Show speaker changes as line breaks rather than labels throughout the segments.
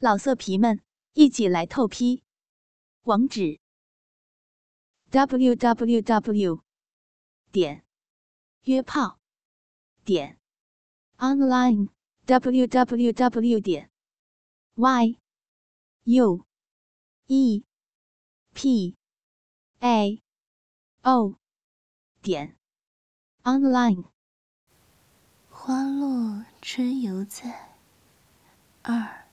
老色皮们，一起来透批！网址：w w w 点约炮点 online w w w 点 y u e p a o 点 online。
花落春犹在。二。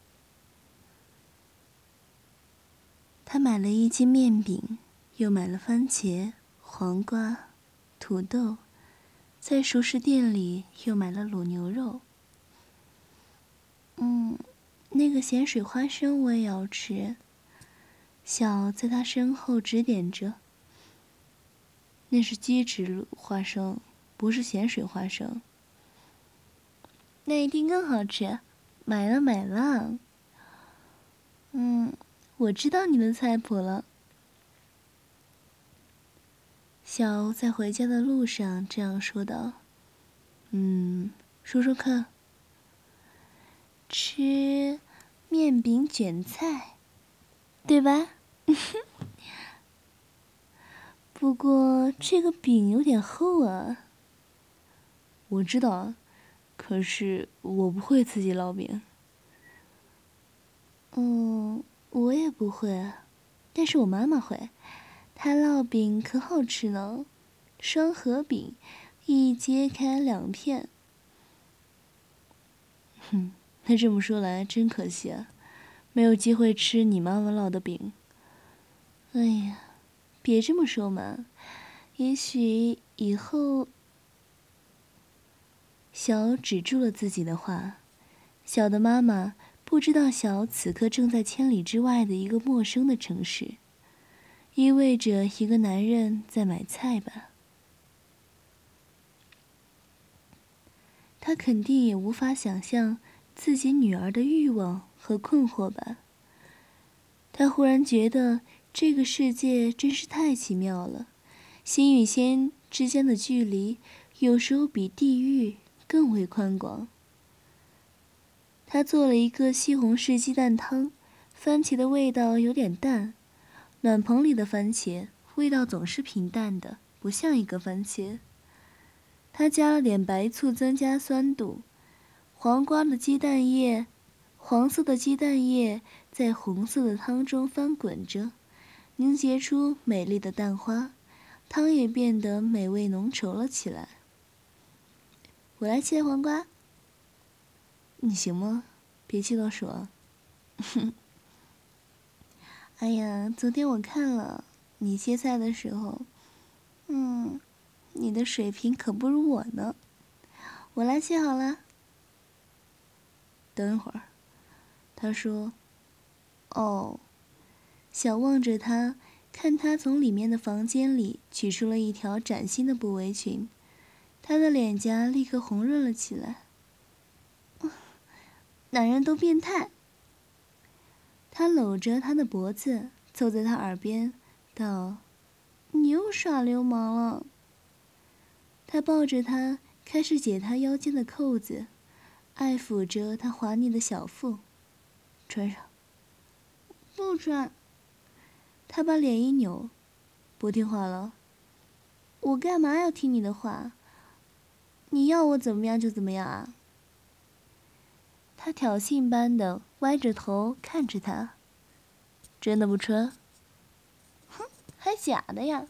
他买了一斤面饼，又买了番茄、黄瓜、土豆，在熟食店里又买了卤牛肉。嗯，那个咸水花生我也要吃。小在他身后指点着：“那是鸡汁花生，不是咸水花生。”那一定更好吃，买了买了。嗯。我知道你的菜谱了。小欧在回家的路上这样说道：“嗯，说说看。吃面饼卷菜，对吧？不过这个饼有点厚啊。我知道，可是我不会自己烙饼。嗯。”我也不会，但是我妈妈会，她烙饼可好吃呢，双合饼，一揭开两片。哼，那这么说来真可惜啊，没有机会吃你妈妈烙的饼。哎呀，别这么说嘛，也许以后……小止住了自己的话，小的妈妈。不知道小此刻正在千里之外的一个陌生的城市，意味着一个男人在买菜吧？他肯定也无法想象自己女儿的欲望和困惑吧？他忽然觉得这个世界真是太奇妙了，心与心之间的距离有时候比地狱更为宽广。他做了一个西红柿鸡蛋汤，番茄的味道有点淡。暖棚里的番茄味道总是平淡的，不像一个番茄。他加了点白醋增加酸度。黄瓜的鸡蛋液，黄色的鸡蛋液在红色的汤中翻滚着，凝结出美丽的蛋花，汤也变得美味浓稠了起来。我来切黄瓜。你行吗？别气到手啊。哎呀，昨天我看了你切菜的时候，嗯，你的水平可不如我呢。我来切好了。等一会儿，他说：“哦。”小望着他，看他从里面的房间里取出了一条崭新的布围裙，他的脸颊立刻红润了起来。男人都变态。他搂着她的脖子，凑在她耳边道：“你又耍流氓了。”他抱着她，开始解她腰间的扣子，爱抚着她滑腻的小腹。穿上。不穿。他把脸一扭，不听话了。我干嘛要听你的话？你要我怎么样就怎么样啊？他挑衅般的歪着头看着他。真的不穿？哼，还假的呀！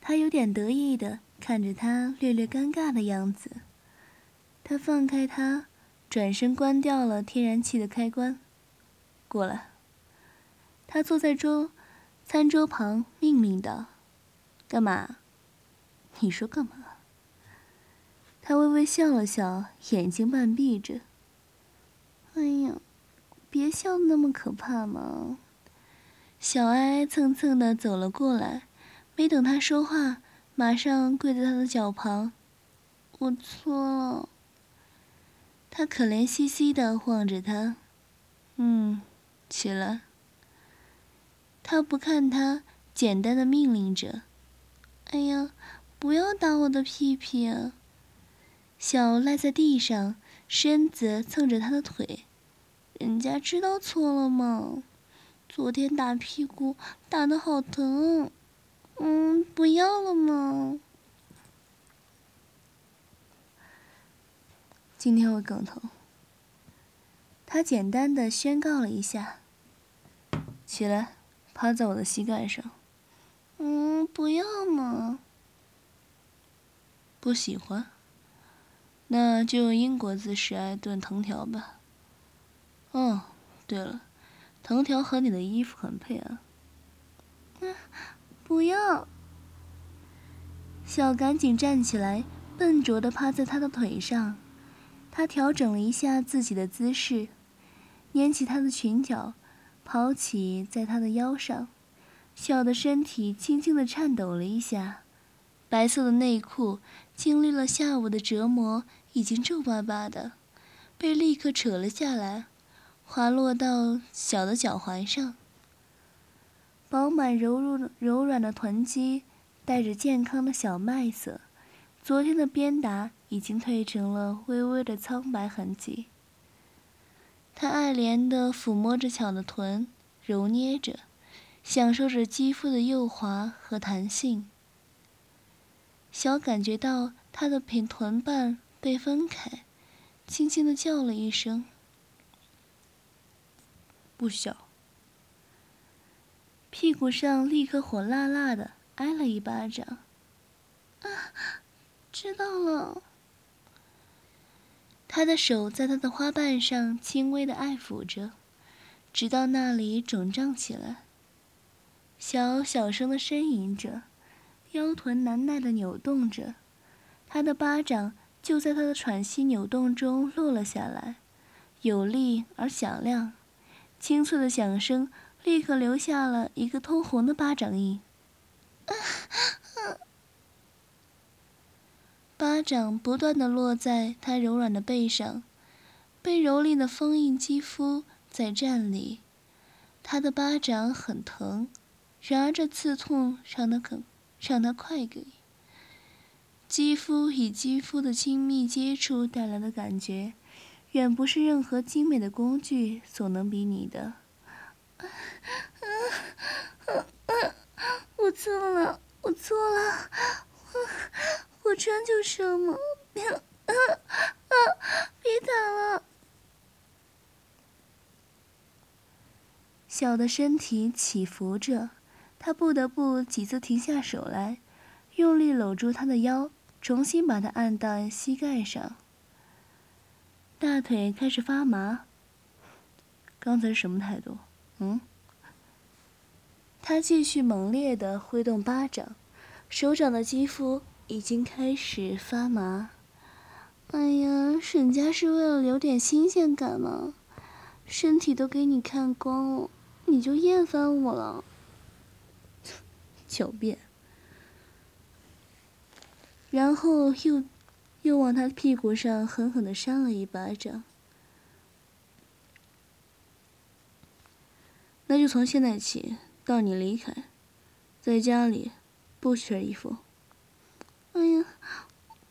他有点得意的看着他略略尴尬的样子。他放开他，转身关掉了天然气的开关。过来。他坐在桌餐桌旁，命令道：“干嘛？你说干嘛？”他微微笑了笑，眼睛半闭着。哎呀，别笑那么可怕嘛！小哀蹭蹭的走了过来，没等他说话，马上跪在他的脚旁。我错了。他可怜兮兮的望着他。嗯，起来。他不看他，简单的命令着。哎呀，不要打我的屁屁啊！小赖在地上，身子蹭着他的腿。人家知道错了吗？昨天打屁股打的好疼，嗯，不要了吗？今天会更疼。他简单的宣告了一下。起来，趴在我的膝盖上。嗯，不要嘛。不喜欢？那就用英国姿势来炖藤条吧。哦，对了。藤条和你的衣服很配啊！不要！小赶紧站起来，笨拙的趴在他的腿上。他调整了一下自己的姿势，捻起他的裙角，抛起在他的腰上。小的身体轻轻的颤抖了一下，白色的内裤经历了下午的折磨，已经皱巴巴的，被立刻扯了下来。滑落到小的脚踝上，饱满柔弱柔软的臀肌带着健康的小麦色，昨天的鞭打已经褪成了微微的苍白痕迹。他爱怜地抚摸着小的臀，揉捏着，享受着肌肤的幼滑和弹性。小感觉到他的臀臀瓣被分开，轻轻地叫了一声。不小，屁股上立刻火辣辣的挨了一巴掌。啊，知道了。他的手在他的花瓣上轻微的爱抚着，直到那里肿胀起来。小小声的呻吟着，腰臀难耐的扭动着，他的巴掌就在他的喘息扭动中落了下来，有力而响亮。清脆的响声立刻留下了一个通红的巴掌印。巴掌不断的落在他柔软的背上，被蹂躏的封印肌肤在站立。他的巴掌很疼，然而这刺痛让他肯让他快给。肌肤与肌肤的亲密接触带来的感觉。远不是任何精美的工具所能比拟的。我错了，我错了，我我穿就什么，别打了。小的身体起伏着，他不得不几次停下手来，用力搂住他的腰，重新把他按到膝盖上。大腿开始发麻。刚才什么态度？嗯？他继续猛烈的挥动巴掌，手掌的肌肤已经开始发麻。哎呀，沈家是为了留点新鲜感吗，身体都给你看光了，你就厌烦我了？狡辩。然后又。又往他屁股上狠狠的扇了一巴掌。那就从现在起到你离开，在家里不缺衣服。哎呀，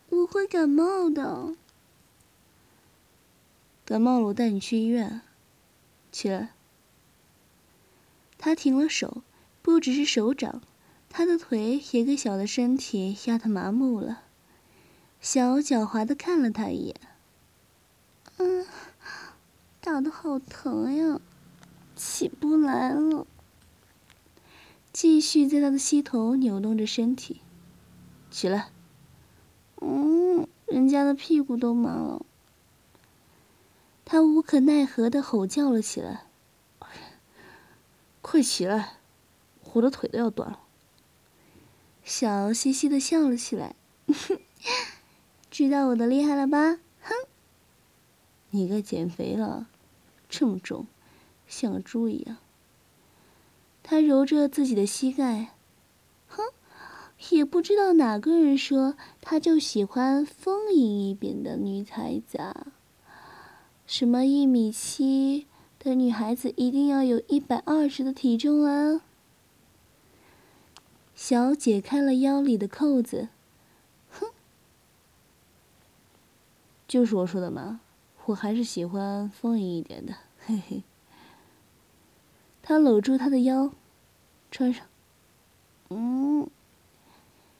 我会感冒的。感冒了，我带你去医院。起来。他停了手，不只是手掌，他的腿也给小的身体压得麻木了。小狡猾的看了他一眼，嗯，打的好疼呀，起不来了。继续在他的膝头扭动着身体，起来。嗯，人家的屁股都麻了。他无可奈何的吼叫了起来：“
快起来，我的腿都要断了。”
小嘻嘻的笑了起来。知道我的厉害了吧？哼！
你该减肥了，这么重，像个猪一样。
他揉着自己的膝盖，哼，也不知道哪个人说他就喜欢丰盈一点的女孩子啊？什么一米七的女孩子一定要有一百二十的体重啊？小解开了腰里的扣子。
哼就是我说的嘛，
我还是喜欢丰盈一点的，嘿嘿。他搂住她的腰，穿上。嗯，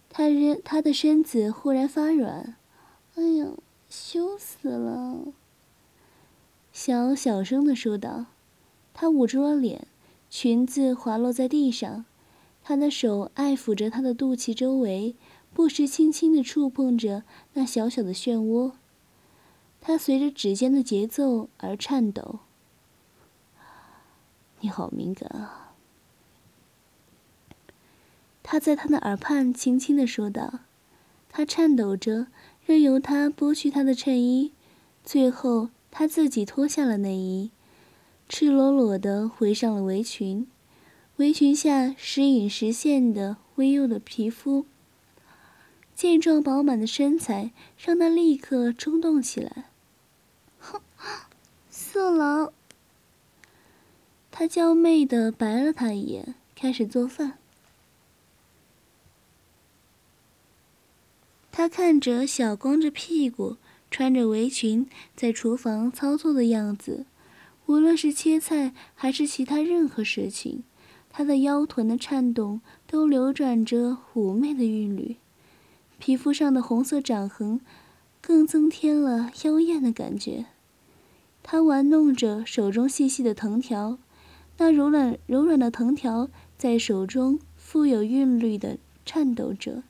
他人他的身子忽然发软，哎呀，羞死了。小小声的说道，他捂住了脸，裙子滑落在地上，他的手爱抚着她的肚脐周围，不时轻轻的触碰着那小小的漩涡。他随着指尖的节奏而颤抖。你好敏感啊！他在他的耳畔轻轻的说道。他颤抖着，任由他剥去他的衬衣，最后他自己脱下了内衣，赤裸裸的围上了围裙。围裙下时隐时现的微幼的皮肤，健壮饱满的身材，让他立刻冲动起来。哼，色狼！他娇媚的白了他一眼，开始做饭。他看着小光着屁股、穿着围裙在厨房操作的样子，无论是切菜还是其他任何事情，他的腰臀的颤动都流转着妩媚的韵律，皮肤上的红色掌痕更增添了妖艳的感觉。他玩弄着手中细细的藤条。那柔软柔软的藤条在手中富有韵律的颤抖着，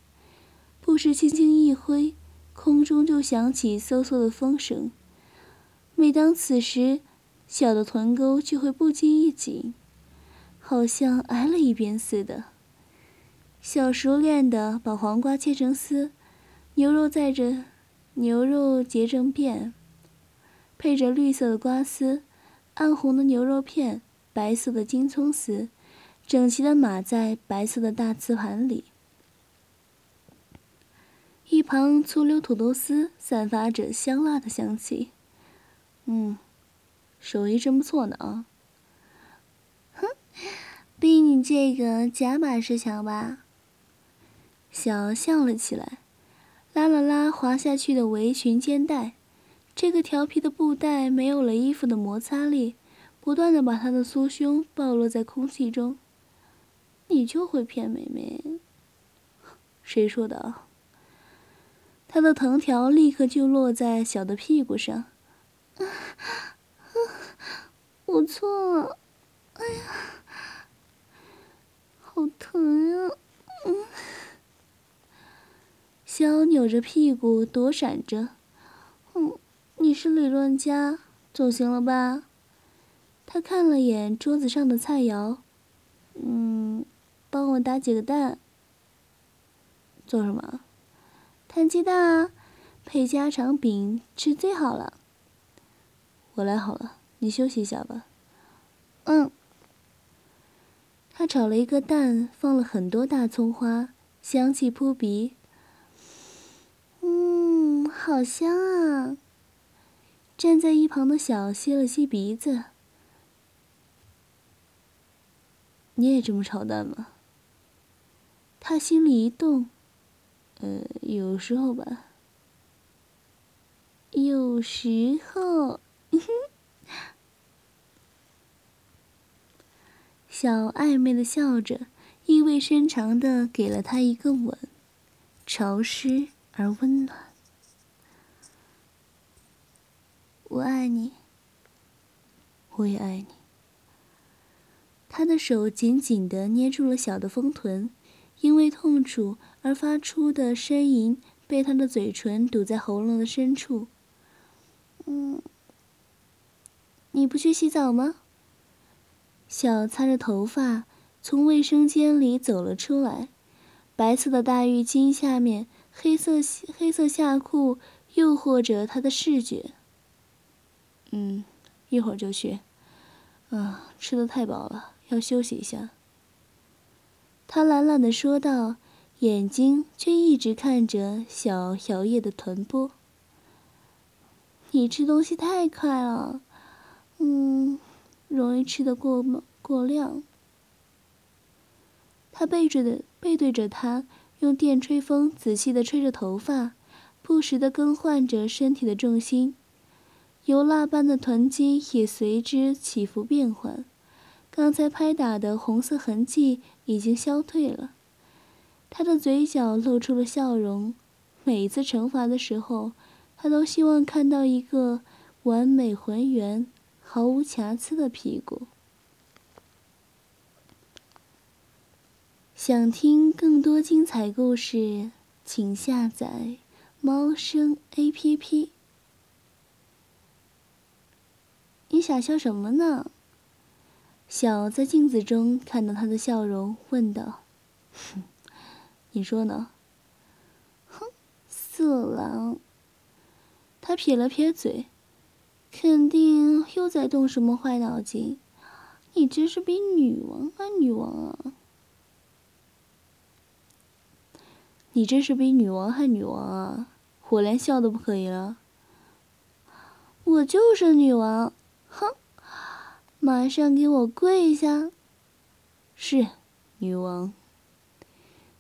不时轻轻一挥，空中就响起嗖嗖的风声。每当此时，小的臀沟就会不禁一紧，好像挨了一鞭似的。小熟练的把黄瓜切成丝，牛肉在着，牛肉结成片，配着绿色的瓜丝，暗红的牛肉片。白色的金葱丝，整齐的码在白色的大瓷盘里。一旁粗溜土豆丝散发着香辣的香气。嗯，手艺真不错呢啊！
比你这个假把式强吧？
小笑了起来，拉了拉滑下去的围裙肩带，这个调皮的布袋没有了衣服的摩擦力。不断的把他的酥胸暴露在空气中，你就会骗妹妹？谁说的？他的藤条立刻就落在小的屁股上。
我错了，哎呀，好疼呀！嗯，
肖扭着屁股躲闪着。
嗯，你是理论家，总行了吧？
他看了眼桌子上的菜肴，嗯，帮我打几个蛋。做什么？
摊鸡蛋啊，配家常饼吃最好了。
我来好了，你休息一下吧。
嗯。
他炒了一个蛋，放了很多大葱花，香气扑鼻。
嗯，好香啊！
站在一旁的小吸了吸鼻子。你也这么炒蛋吗？他心里一动，呃，有时候吧。
有时候，
小暧昧的笑着，意味深长的给了他一个吻，潮湿而温暖。
我爱你，
我也爱你。他的手紧紧的捏住了小的丰臀，因为痛楚而发出的呻吟被他的嘴唇堵在喉咙的深处。
嗯，你不去洗澡吗？
小擦着头发从卫生间里走了出来，白色的大浴巾下面黑色黑色下裤诱惑着他的视觉。嗯，一会儿就去。啊，吃的太饱了。要休息一下，他懒懒的说道，眼睛却一直看着小摇曳的臀部。
你吃东西太快了，嗯，容易吃的过猛过量。
他背着的背对着他，用电吹风仔细的吹着头发，不时的更换着身体的重心。油蜡般的臀肌也随之起伏变换。刚才拍打的红色痕迹已经消退了，他的嘴角露出了笑容。每一次惩罚的时候，他都希望看到一个完美浑圆、毫无瑕疵的屁股。想听更多精彩故事，请下载猫声 A P P。你傻笑什么呢？小在镜子中看到他的笑容，问道：“哼你说呢？”“
哼，色狼。”
他撇了撇嘴，“肯定又在动什么坏脑筋。你真是比女王还女王啊！你真是比女王还女王啊！我连笑都不可以了。
我就是女王，哼！”马上给我跪下！
是，女王。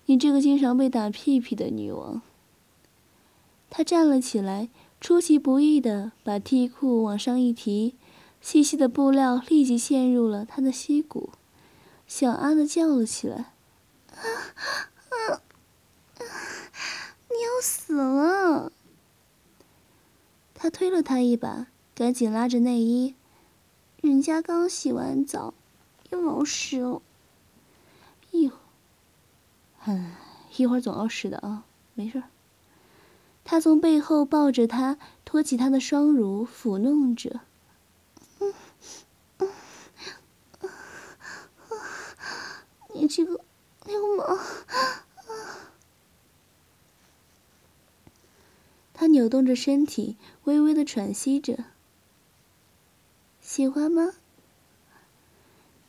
你这个经常被打屁屁的女王。她站了起来，出其不意的把 T 裤往上一提，细细的布料立即陷入了他的膝骨，小阿的叫了起来：“啊
啊啊！你要死了！”
他推了他一把，赶紧拉着内衣。
人家刚洗完澡，又老湿了。
一会儿，唉，一会儿总要湿的啊，没事。他从背后抱着她，托起她的双乳，抚弄着。
你这个流氓！
他扭动着身体，微微的喘息着。
喜欢吗？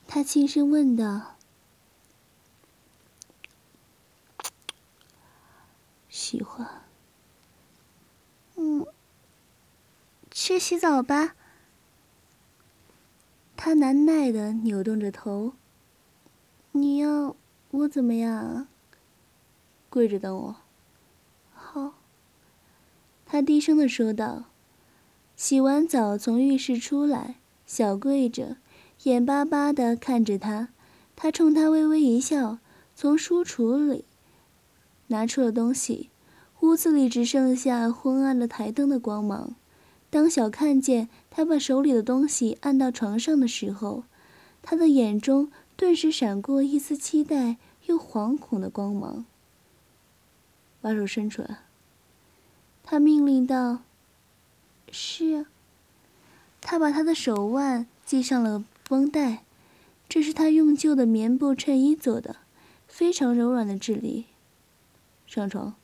他轻声问道。
喜欢。嗯，去洗澡吧。
他难耐的扭动着头。
你要我怎么样啊？
跪着等我。
好。
他低声的说道。洗完澡从浴室出来。小跪着，眼巴巴的看着他，他冲他微微一笑，从书橱里拿出了东西。屋子里只剩下昏暗的台灯的光芒。当小看见他把手里的东西按到床上的时候，他的眼中顿时闪过一丝期待又惶恐的光芒。把手伸出来，他命令道：“
是。”
啊他把他的手腕系上了绷带，这是他用旧的棉布衬衣做的，非常柔软的质地。上床。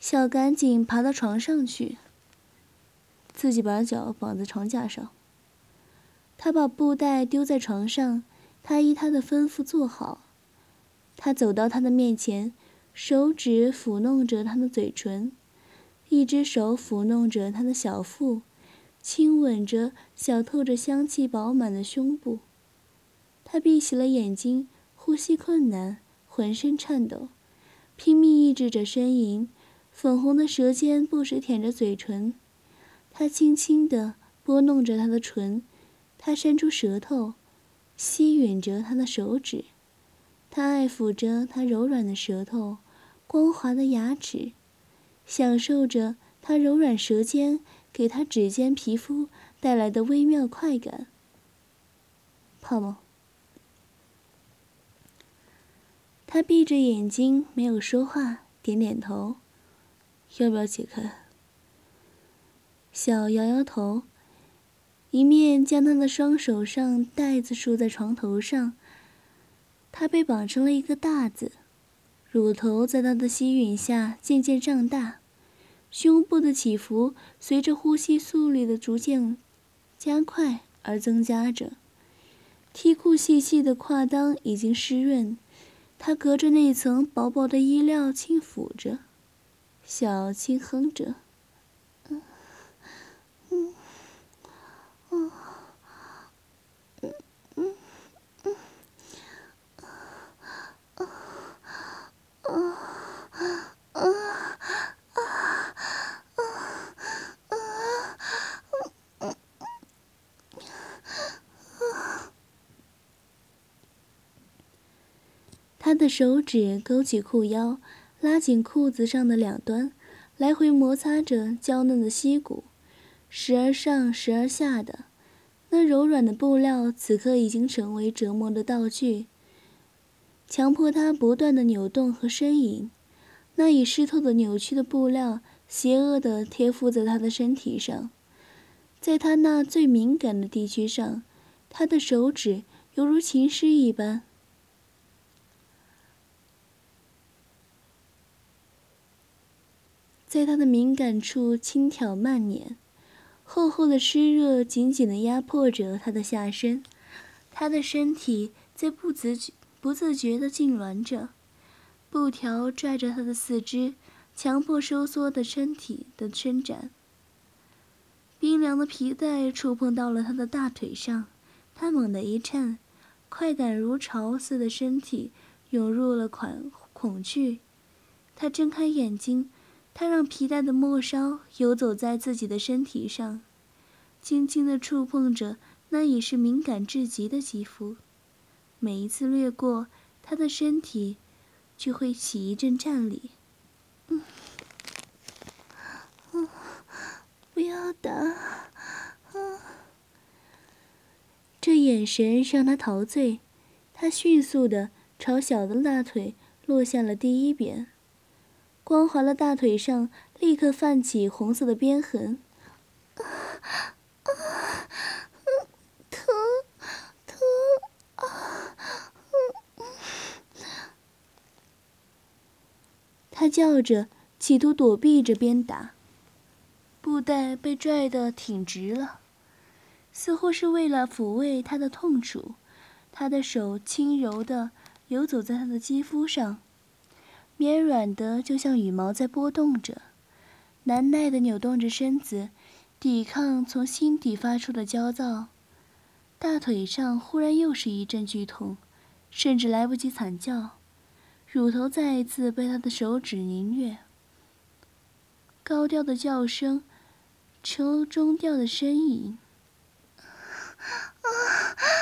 小赶紧爬到床上去，自己把脚绑在床架上。他把布袋丢在床上，他依他的吩咐坐好。他走到他的面前，手指抚弄着他的嘴唇，一只手抚弄着他的小腹。亲吻着小透着香气饱满的胸部，他闭起了眼睛，呼吸困难，浑身颤抖，拼命抑制着呻吟，粉红的舌尖不时舔着嘴唇。他轻轻地拨弄着她的唇，他伸出舌头，吸吮着她的手指，他爱抚着她柔软的舌头，光滑的牙齿，享受着她柔软舌尖。给他指尖皮肤带来的微妙快感。泡吗？他闭着眼睛，没有说话，点点头。要不要解开？小摇摇头，一面将他的双手上带子束在床头上。他被绑成了一个大字，乳头在他的吸吮下渐渐胀大。胸部的起伏随着呼吸速率的逐渐加快而增加着。梯裤细细的胯裆已经湿润，他隔着那层薄薄的衣料轻抚着，小轻哼着。他的手指勾起裤腰，拉紧裤子上的两端，来回摩擦着娇嫩的膝骨，时而上，时而下的。那柔软的布料此刻已经成为折磨的道具，强迫他不断的扭动和呻吟。那已湿透的扭曲的布料，邪恶的贴附在他的身体上，在他那最敏感的地区上，他的手指犹如琴师一般，在他的敏感处轻挑慢捻。厚厚的湿热紧紧地压迫着他的下身，他的身体在不自觉、不自觉地痉挛着，布条拽着他的四肢，强迫收缩的身体的伸展。冰凉的皮带触碰到了他的大腿上，他猛地一颤，快感如潮似的，身体涌入了恐恐惧。他睁开眼睛。他让皮带的末梢游走在自己的身体上，轻轻地触碰着那已是敏感至极的肌肤。每一次掠过，他的身体就会起一阵颤栗。嗯，不要打，嗯。这眼神让他陶醉，他迅速地朝小的大腿落下了第一鞭。光滑的大腿上立刻泛起红色的鞭痕，啊啊，疼疼啊！他叫着，企图躲避着鞭打。布袋被拽得挺直了，似乎是为了抚慰他的痛楚。他的手轻柔地游走在他的肌肤上。绵软的，就像羽毛在波动着，难耐的扭动着身子，抵抗从心底发出的焦躁。大腿上忽然又是一阵剧痛，甚至来不及惨叫，乳头再一次被他的手指凌虐。高调的叫声，成中调的呻吟。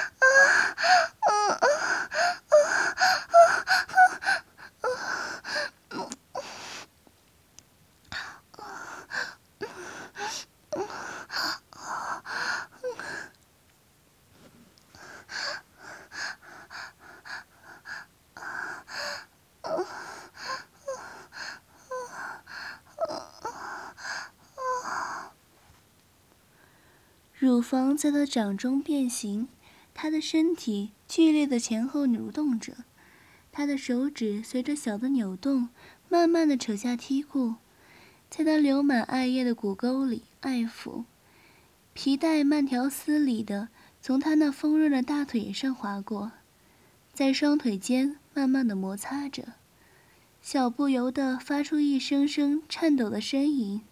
乳房在他掌中变形，他的身体剧烈的前后扭动着，他的手指随着小的扭动，慢慢的扯下梯裤，在他流满艾叶的骨沟里爱抚，皮带慢条斯理的从他那丰润的大腿上划过，在双腿间慢慢的摩擦着，小不由得发出一声声颤抖的呻吟。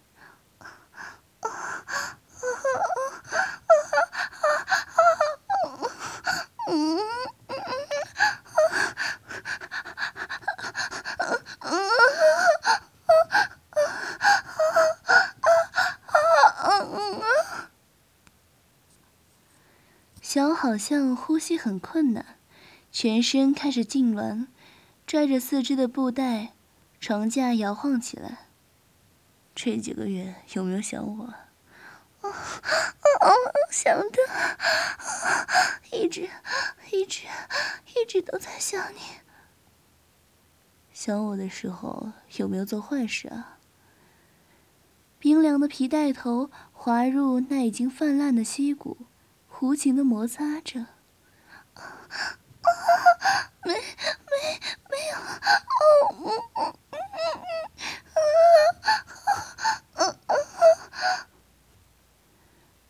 小好像呼吸很困难，全身开始痉挛，拽着四肢的布带，床架摇晃起来。这几个月有没有想我？啊啊！想的，一直，一直，一直都在想你。想我的时候有没有做坏事啊？冰凉的皮带头滑入那已经泛滥的溪谷，无情的摩擦着。啊！没没没有！哦哦哦！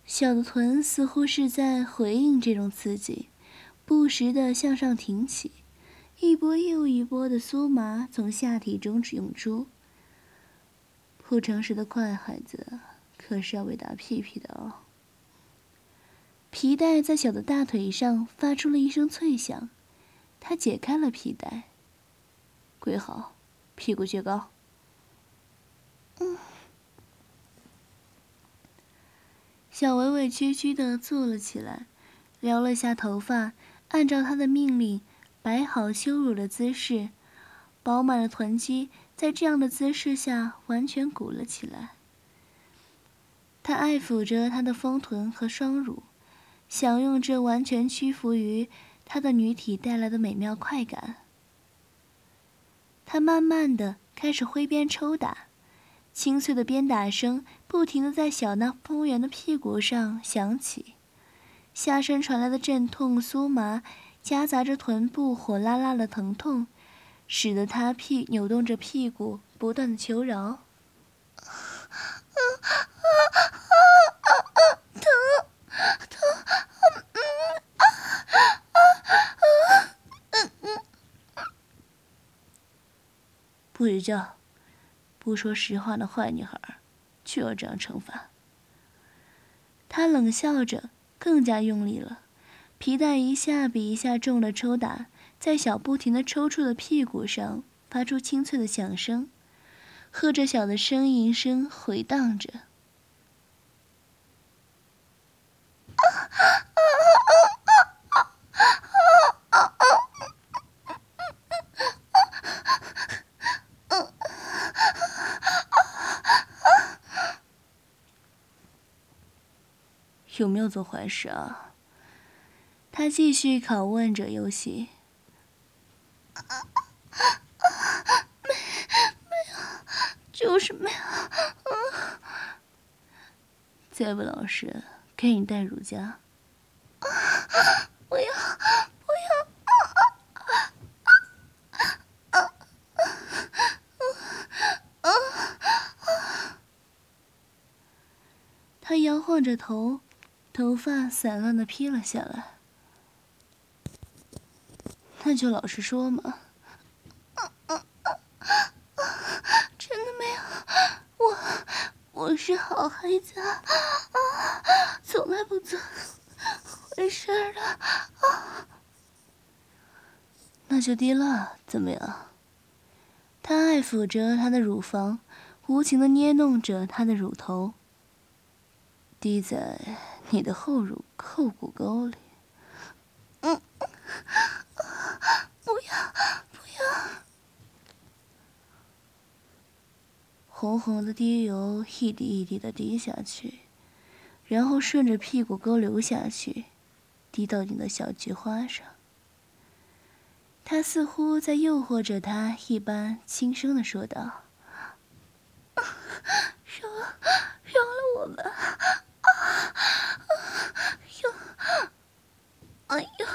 小的臀似乎是在回应这种刺激，不时的向上挺起，一波又一波的酥麻从下体中涌出。不诚实的坏孩子，可是要被打屁屁的哦。皮带在小的大腿上发出了一声脆响，他解开了皮带。跪好，屁股撅高。嗯。小委委屈屈的坐了起来，撩了下头发，按照他的命令，摆好羞辱的姿势，饱满的臀肌在这样的姿势下完全鼓了起来。他爱抚着她的丰臀和双乳，享用这完全屈服于他的女体带来的美妙快感。他慢慢的开始挥鞭抽打，清脆的鞭打声不停的在小那丰圆的屁股上响起，下身传来的阵痛酥麻，夹杂着臀部火辣辣的疼痛，使得他屁扭动着屁股，不断的求饶。不许叫！不说实话的坏女孩，就要这样惩罚。他冷笑着，更加用力了，皮带一下比一下重的抽打，在小不停的抽搐的屁股上发出清脆的响声，喝着小的呻吟声回荡着。有没有做坏事啊？他继续拷问着游戏。没，没有，就是没有。再不老实，给你带乳夹。不要，不要！他摇晃着头。头发散乱的披了下来，那就老实说嘛。真的没有，我我是好孩子，啊，从来不做坏事的。啊，那就低了，怎么样？他爱抚着她的乳房，无情的捏弄着她的乳头，滴在。你的后乳后骨沟里，嗯，不要不要！红红的滴油一滴一滴的滴下去，然后顺着屁股沟流下去，滴到你的小菊花上。他似乎在诱惑着他一般，轻声的说道：“饶了，饶了我吧。”哎呦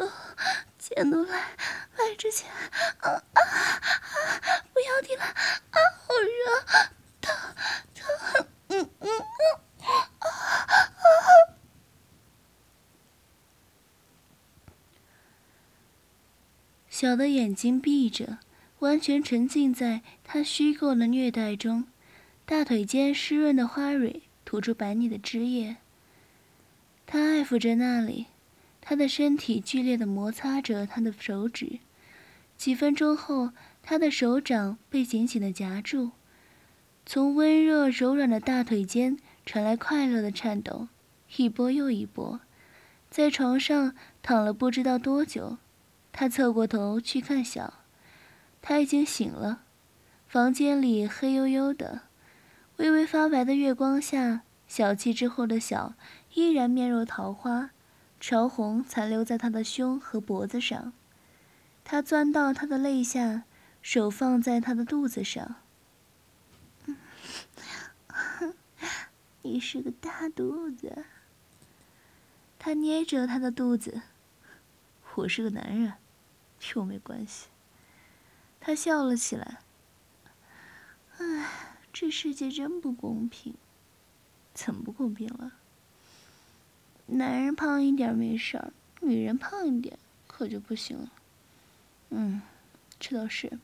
呦，钱都来来之前，啊啊啊！不要停了，啊，好热，疼疼，嗯嗯嗯，啊啊！小的眼睛闭着，完全沉浸在他虚构的虐待中，大腿间湿润的花蕊吐出白腻的汁液。他爱抚着那里。他的身体剧烈的摩擦着他的手指，几分钟后，他的手掌被紧紧的夹住，从温热柔软的大腿间传来快乐的颤抖，一波又一波。在床上躺了不知道多久，他侧过头去看小，他已经醒了。房间里黑黝黝的，微微发白的月光下，小气之后的小依然面若桃花。潮红残留在他的胸和脖子上，他钻到他的肋下，手放在他的肚子上。你是个大肚子。他捏着他的肚子。我是个男人，又没关系。他笑了起来。唉，这世界真不公平。怎么不公平了？男人胖一点没事儿，女人胖一点可就不行了。嗯，这倒是。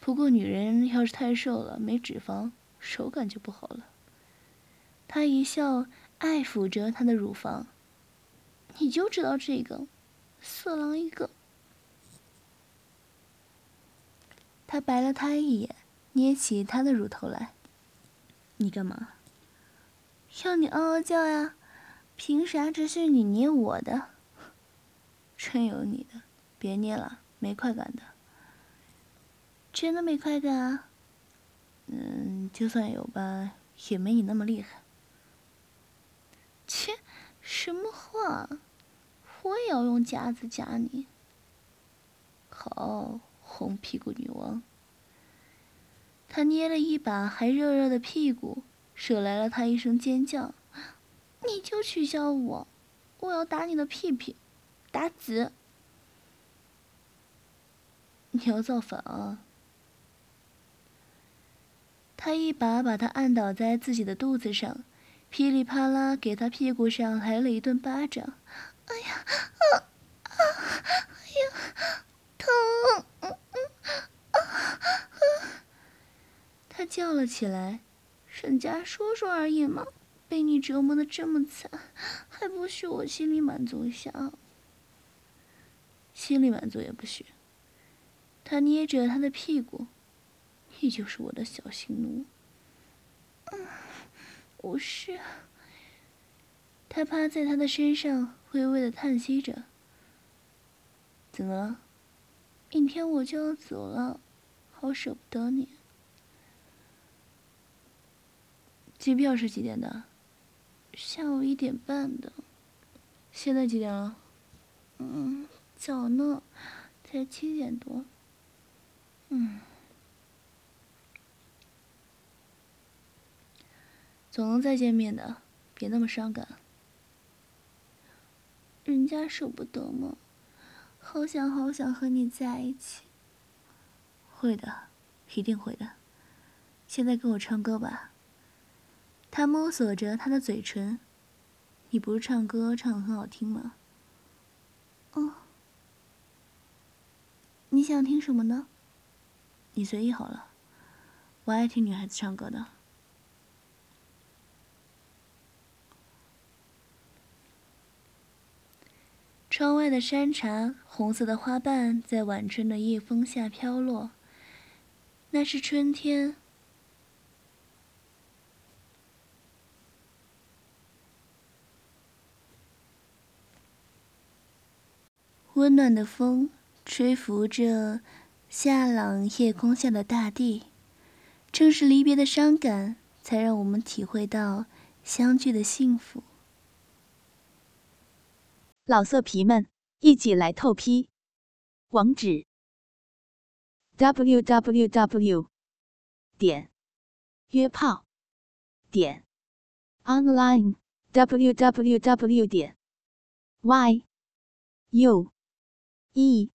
不过女人要是太瘦了，没脂肪，手感就不好了。他一笑，爱抚着她的乳房。你就知道这个，色狼一个。他白了他一眼，捏起他的乳头来。你干嘛？要你嗷嗷叫呀！凭啥只是你捏我的？真有你的，别捏了，没快感的。真的没快感啊？嗯，就算有吧，也没你那么厉害。切，什么话？我也要用夹子夹你。好，红屁股女王。他捏了一把还热热的屁股，惹来了他一声尖叫：“你就取笑我，我要打你的屁屁，打紫！你要造反啊！”他一把把他按倒在自己的肚子上，噼里啪啦给他屁股上来了一顿巴掌。哎呀，啊啊！哎呀，疼！嗯嗯啊啊！他叫了起来：“人家说说而已嘛，被你折磨的这么惨，还不许我心里满足一下？心里满足也不许。”他捏着他的屁股：“你就是我的小性奴。”嗯，不是。他趴在他的身上。微微的叹息着，怎么了？明天我就要走了，好舍不得你。机票是几点的？下午一点半的。现在几点了？嗯，早呢，才七点多。嗯，总能再见面的，别那么伤感。人家舍不得吗？好想好想和你在一起。会的，一定会的。现在跟我唱歌吧。他摸索着他的嘴唇。你不是唱歌唱的很好听吗？哦。你想听什么呢？你随意好了。我爱听女孩子唱歌的。窗外的山茶，红色的花瓣在晚春的夜风下飘落。那是春天。温暖的风吹拂着夏朗夜空下的大地。正是离别的伤感，才让我们体会到相聚的幸福。
老色皮们，一起来透批！网址：w w w 点约炮点 online w w w 点 y u e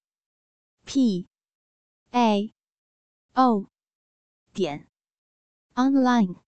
p a o 点 online。